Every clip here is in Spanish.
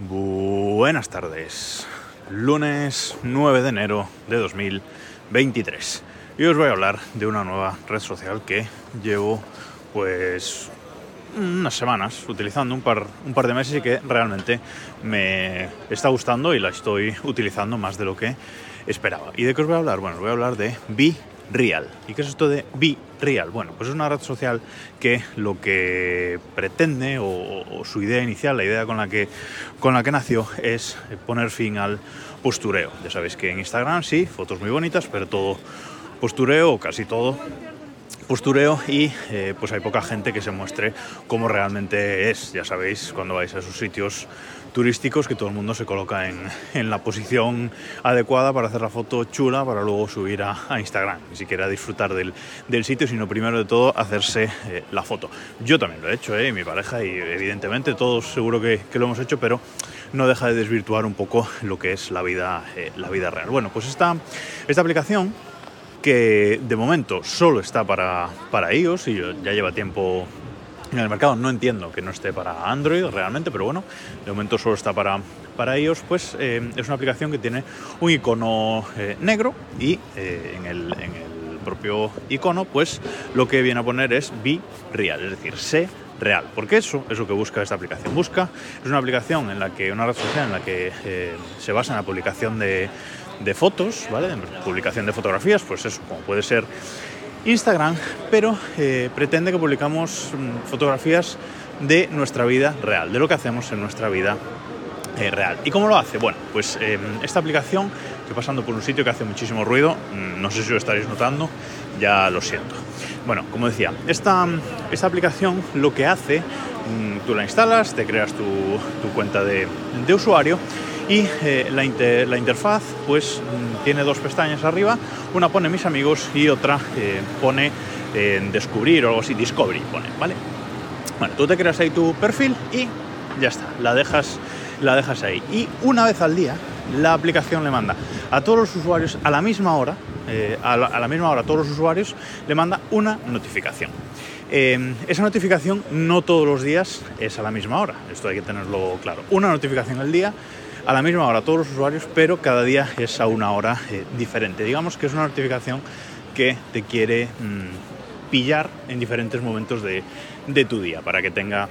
Buenas tardes. Lunes 9 de enero de 2023. Y os voy a hablar de una nueva red social que llevo pues unas semanas utilizando un par, un par de meses y que realmente me está gustando y la estoy utilizando más de lo que esperaba. ¿Y de qué os voy a hablar? Bueno, os voy a hablar de Be Real. ¿Y qué es esto de Be Real? Bueno, pues es una red social que lo que pretende o, su idea inicial, la idea con la, que, con la que nació, es poner fin al postureo. Ya sabéis que en Instagram sí, fotos muy bonitas, pero todo postureo casi todo postureo y eh, pues hay poca gente que se muestre como realmente es. Ya sabéis, cuando vais a esos sitios turísticos que todo el mundo se coloca en, en la posición adecuada para hacer la foto chula para luego subir a, a Instagram. Ni siquiera disfrutar del, del, sitio, sino primero de todo hacerse eh, la foto. Yo también lo he hecho, eh, mi pareja, y evidentemente todos seguro que, que, lo hemos hecho, pero no deja de desvirtuar un poco lo que es la vida, eh, la vida real. Bueno, pues esta, esta aplicación que de momento solo está para, para iOS y ya lleva tiempo en el mercado. No entiendo que no esté para Android realmente, pero bueno, de momento solo está para, para iOS. Pues eh, es una aplicación que tiene un icono eh, negro y eh, en, el, en, el, propio icono, pues lo que viene a poner es Be Real, es decir, sé real. Porque eso es lo que busca esta aplicación. Busca, es una aplicación en la que, una red social en la que se basa en la publicación de fotos, ¿vale? Publicación de fotografías, pues eso, como puede ser Instagram, pero eh, pretende que publicamos mm, fotografías de nuestra vida real, de lo que hacemos en nuestra vida eh, real. ¿Y cómo lo hace? Bueno, pues eh, esta aplicación, estoy pasando por un sitio que hace muchísimo ruido, mm, no sé si lo estaréis notando, ya lo siento. Bueno, como decía, esta, esta aplicación lo que hace, mmm, tú la instalas, te creas tu, tu cuenta de, de usuario y eh, la, la, interfaz pues mm, tiene dos pestañas arriba, una pone mis amigos y otra eh, pone eh, descubrir o algo así, discovery pone, ¿vale? Bueno, tú te creas ahí tu perfil y ya está, la dejas, la dejas ahí. Y una vez al día la aplicación le manda a todos los usuarios a la misma hora, eh, a, la, misma hora a todos los usuarios le manda una notificación. Eh, esa notificación no todos los días es a la misma hora, esto hay que tenerlo claro. Una notificación al día a la misma hora a todos los usuarios, pero cada día es a una hora eh, diferente. Digamos que es una notificación que te quiere mmm, pillar en diferentes momentos de, tu día para que tenga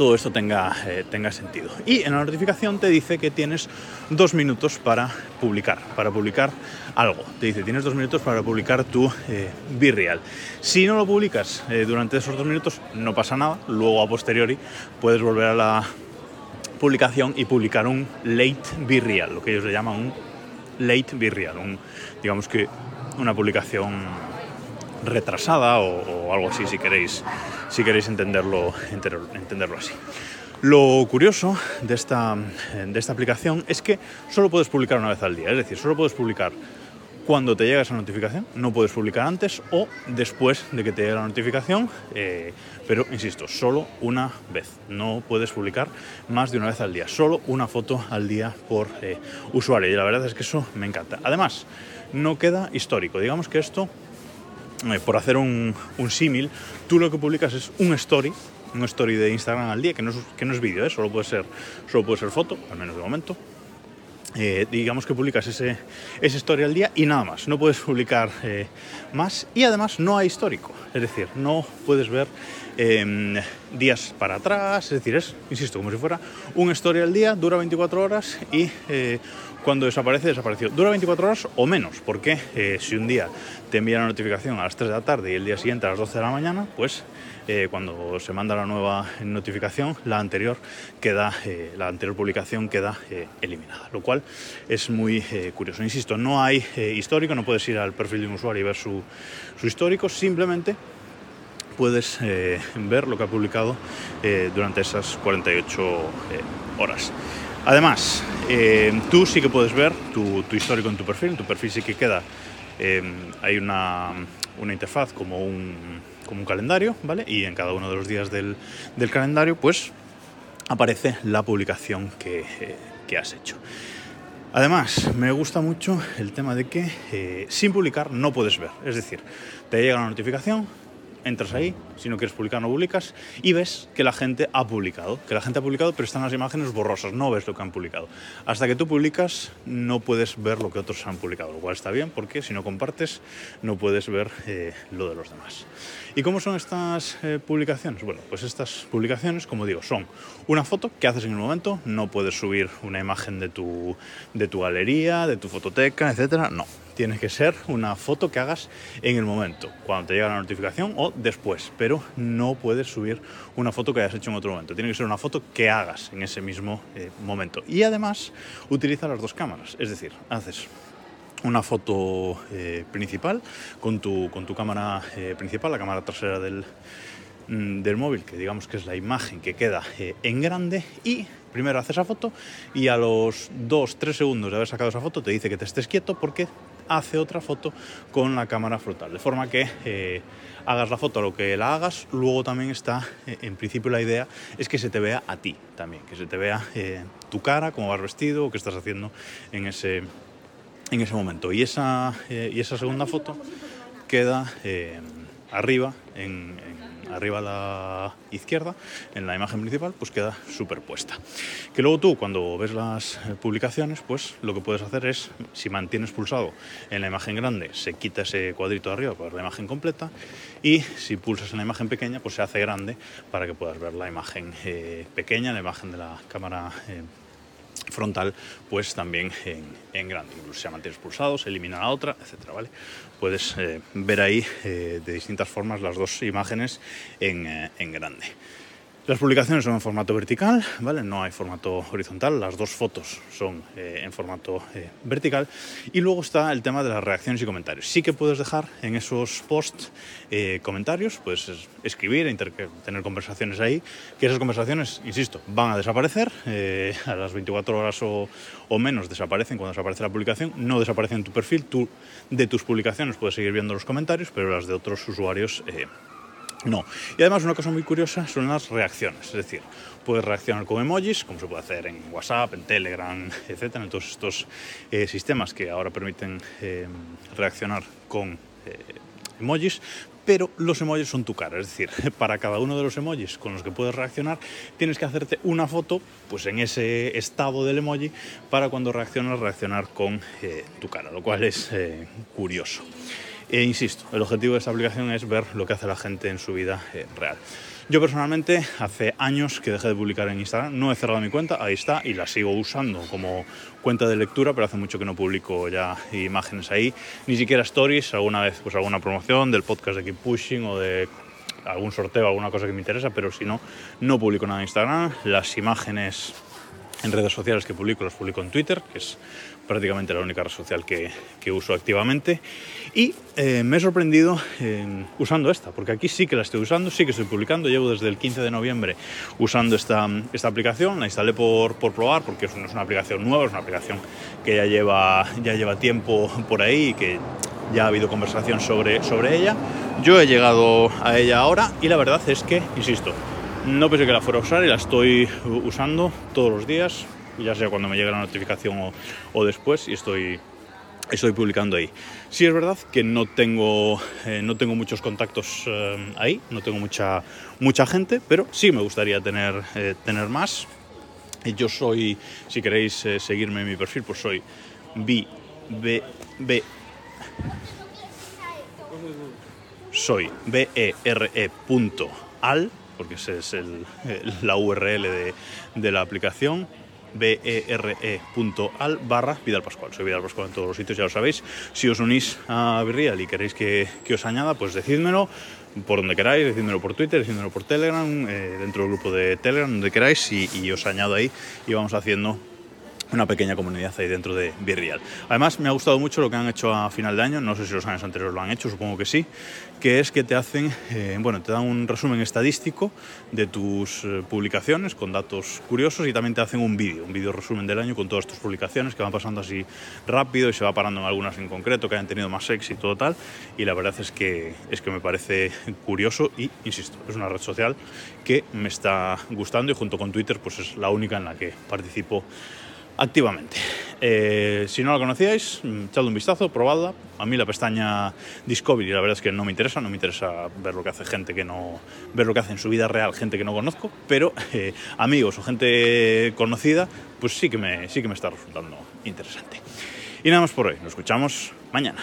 todo esto tenga, eh, tenga sentido. Y en la notificación te dice que tienes dos minutos para publicar, para publicar algo. Te dice, tienes dos minutos para publicar tu eh. Si no lo publicas eh, durante esos dos minutos, no pasa nada. Luego, a posteriori, puedes volver a la publicación y publicar un late be real, lo que ellos le llaman un late be real, un, digamos que una publicación retrasada o, algo así si queréis, si queréis entenderlo, entenderlo así. Lo curioso de esta, de esta aplicación es que solo puedes publicar una vez al día, es decir, solo puedes publicar cuando te llega esa notificación, no puedes publicar antes o después de que te llegue la notificación, eh, pero insisto, solo una vez, no puedes publicar más de una vez al día, solo una foto al día por eh, usuario y la verdad es que eso me encanta. Además, no queda histórico, digamos que esto, por hacer un, un símil, tú lo que publicas es un story, un story de Instagram al día, que no es, que no es vídeo, ¿eh? solo, puede ser, solo puede ser foto, al menos de momento, eh, digamos que publicas ese, ese story al día y nada más, no puedes publicar eh, más y además no hay histórico, es decir, no puedes ver eh, días para atrás, es decir, es, insisto, como si fuera un story al día, dura 24 horas y eh, cuando desaparece, desapareció. Dura 24 horas o menos, porque eh, si un día te envía la notificación a las 3 de la tarde y el día siguiente a las 12 de la mañana, pues eh, cuando se manda la nueva notificación, la anterior, queda, eh, la anterior publicación queda eh, eliminada, lo cual es muy curioso. Insisto, no hay histórico, no puedes ir al perfil de un usuario y ver su, su histórico, simplemente puedes eh, ver lo que ha publicado eh, durante esas 48 eh, horas. Además, tú sí que puedes ver tu, tu, histórico en tu perfil, en tu perfil sí que queda, hay una, una interfaz como un, como un, calendario, ¿vale? Y en cada uno de los días del, del calendario, pues aparece la publicación que, que has hecho. Además, me gusta mucho el tema de que sin publicar no puedes ver. Es decir, te llega la notificación, entras ahí, si no quieres publicar no publicas, y ves que la gente ha publicado, que la gente ha publicado, pero están las imágenes borrosas, no ves lo que han publicado. Hasta que tú publicas no puedes ver lo que otros han publicado, lo cual está bien porque si no compartes no puedes ver eh, lo de los demás. ¿Y cómo son estas eh, publicaciones? Bueno, pues estas publicaciones, como digo, son una foto que haces en el momento, no puedes subir una imagen de tu, de tu galería, de tu fototeca, etcétera, no tiene que ser una foto que hagas en el momento, cuando te llega la notificación o después, pero no puedes subir una foto que hayas hecho en otro momento. Tiene que ser una foto que hagas en ese mismo eh, momento. Y además utiliza las dos cámaras, es decir, haces una foto eh, principal con tu, con tu cámara eh, principal, la cámara trasera del, mm, del móvil, que digamos que es la imagen que queda en grande y primero haces esa foto y a los 2-3 segundos de haber sacado esa foto te dice que te estés quieto porque hace otra foto con la cámara frontal. De forma que eh, hagas la foto a lo que la hagas, luego también está, eh, en principio la idea es que se te vea a ti también, que se te vea eh, tu cara, cómo vas vestido, o qué estás haciendo en ese, en ese momento. Y esa, y esa segunda foto queda arriba en arriba a la izquierda, en la imagen principal, pues queda superpuesta. Que luego tú, cuando ves las eh, publicaciones, pues lo que puedes hacer es, si mantienes pulsado en la imagen grande, se quita ese cuadrito de arriba para ver la imagen completa, y si pulsas en la imagen pequeña, pues se hace grande para que puedas ver la imagen eh, pequeña, la imagen de la cámara. Eh, frontal, pues también en, grande. Incluso se mantienes pulsado, se elimina la otra, etcétera, ¿vale? Puedes eh, ver ahí eh, de distintas formas las dos imágenes en, eh, en grande. Las publicaciones son en formato vertical, ¿vale? No hay formato horizontal, las dos fotos son eh, en formato eh, vertical. Y luego está el tema de las reacciones y comentarios. Sí que puedes dejar en esos posts eh, comentarios, puedes escribir, tener conversaciones ahí, que esas conversaciones, insisto, van a desaparecer a las 24 horas o, menos desaparecen cuando desaparece la publicación, no desaparecen en tu perfil, tú de tus publicaciones puedes seguir viendo los comentarios, pero las de otros usuarios no. Y además una cosa muy curiosa son las reacciones, es decir, puedes reaccionar con emojis, como se puede hacer en WhatsApp, en Telegram, etcétera, en todos estos eh, sistemas que ahora permiten eh, reaccionar con eh, emojis, pero los emojis son tu cara, es decir, para cada uno de los emojis con los que puedes reaccionar, tienes que hacerte una foto, pues en ese estado del emoji, para cuando reaccionas, reaccionar con tu cara, lo cual es curioso. E insisto, el objetivo de esta aplicación es ver lo que hace la gente en su vida eh, real. Yo personalmente hace años que dejé de publicar en Instagram, no he cerrado mi cuenta, ahí está, y la sigo usando como cuenta de lectura, pero hace mucho que no publico ya imágenes ahí, ni siquiera stories, alguna vez pues alguna promoción del podcast de Keep Pushing o de algún sorteo, alguna cosa que me interesa, pero si no, no publico nada en Instagram, las imágenes en redes sociales que publico las publico en Twitter, que es prácticamente la única red social que, que uso activamente. Y eh, me he sorprendido usando esta, porque aquí sí que la estoy usando, sí que estoy publicando. Llevo desde el 15 de noviembre usando esta, esta aplicación. La instalé por, por probar, porque es una aplicación nueva, es una aplicación que ya lleva, ya lleva tiempo por ahí y que ya ha habido conversación sobre, sobre ella. Yo he llegado a ella ahora y la verdad es que, insisto, no pensé que la fuera a usar y la estoy usando todos los días, ya sea cuando me llegue la notificación o, después, y estoy, estoy publicando ahí. Sí es verdad que no tengo, eh, no tengo muchos contactos eh, ahí, no tengo mucha, mucha gente, pero sí me gustaría tener, eh, tener más. Yo soy, si queréis seguirme en mi perfil, pues soy B, B, B, soy B, Porque esa es el, la URL de, la aplicación, bere.al barra Vidal Pascual. Soy Vidal Pascual en todos los sitios, ya lo sabéis. Si os unís a Virreal y queréis que, os añada, pues decídmelo por donde queráis, decídmelo por Twitter, decídmelo por Telegram, eh, dentro del grupo de Telegram, donde queráis, y os añado ahí y vamos haciendo una pequeña comunidad ahí dentro de Virreal. Además, me ha gustado mucho lo que han hecho a final de año, no sé si los años anteriores lo han hecho, supongo que sí, que es que te hacen, eh, bueno, te dan un resumen estadístico de tus eh, publicaciones con datos curiosos y también te hacen un vídeo, un vídeo resumen del año con todas tus publicaciones que van pasando así rápido y se va parando en algunas en concreto que hayan tenido más éxito tal. Y la verdad es que, es que me parece curioso y, insisto, es una red social que me está gustando y junto con Twitter pues es la única en la que participo activamente. eh, si no la conocíais, mm, echadle un vistazo, probadla. A mí la pestaña Discovery, la verdad es que no me interesa, no me interesa ver lo que hace gente que no. ver lo que hace en su vida real gente que no conozco, pero eh, amigos o gente conocida, pues sí que, me, sí que me está resultando interesante. Y nada más por hoy, nos escuchamos mañana.